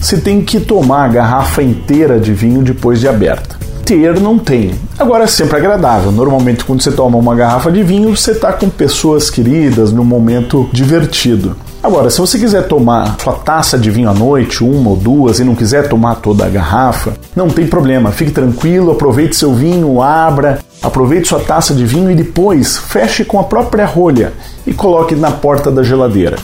se tem que tomar a garrafa inteira de vinho depois de aberta. Ter não tem. Agora é sempre agradável. Normalmente, quando você toma uma garrafa de vinho, você está com pessoas queridas num momento divertido. Agora, se você quiser tomar sua taça de vinho à noite, uma ou duas, e não quiser tomar toda a garrafa, não tem problema. Fique tranquilo, aproveite seu vinho, abra, aproveite sua taça de vinho e depois feche com a própria rolha e coloque na porta da geladeira.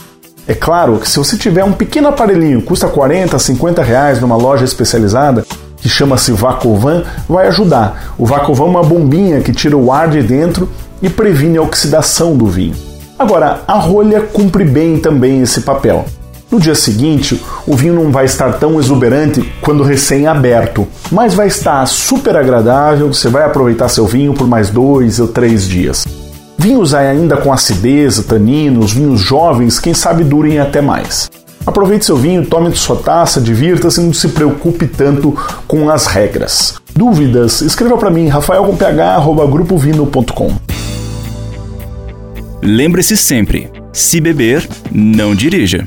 É claro que se você tiver um pequeno aparelhinho, custa 40, 50 reais numa loja especializada, que chama-se Vacovan, vai ajudar. O Vacovan é uma bombinha que tira o ar de dentro e previne a oxidação do vinho. Agora, a rolha cumpre bem também esse papel. No dia seguinte, o vinho não vai estar tão exuberante quando recém-aberto, mas vai estar super agradável, você vai aproveitar seu vinho por mais dois ou três dias. Vinhos ainda com acidez, taninos, vinhos jovens, quem sabe durem até mais. Aproveite seu vinho, tome sua taça, divirta-se e não se preocupe tanto com as regras. Dúvidas? Escreva para mim, rafael.ph.grupovino.com. Lembre-se sempre: se beber, não dirija.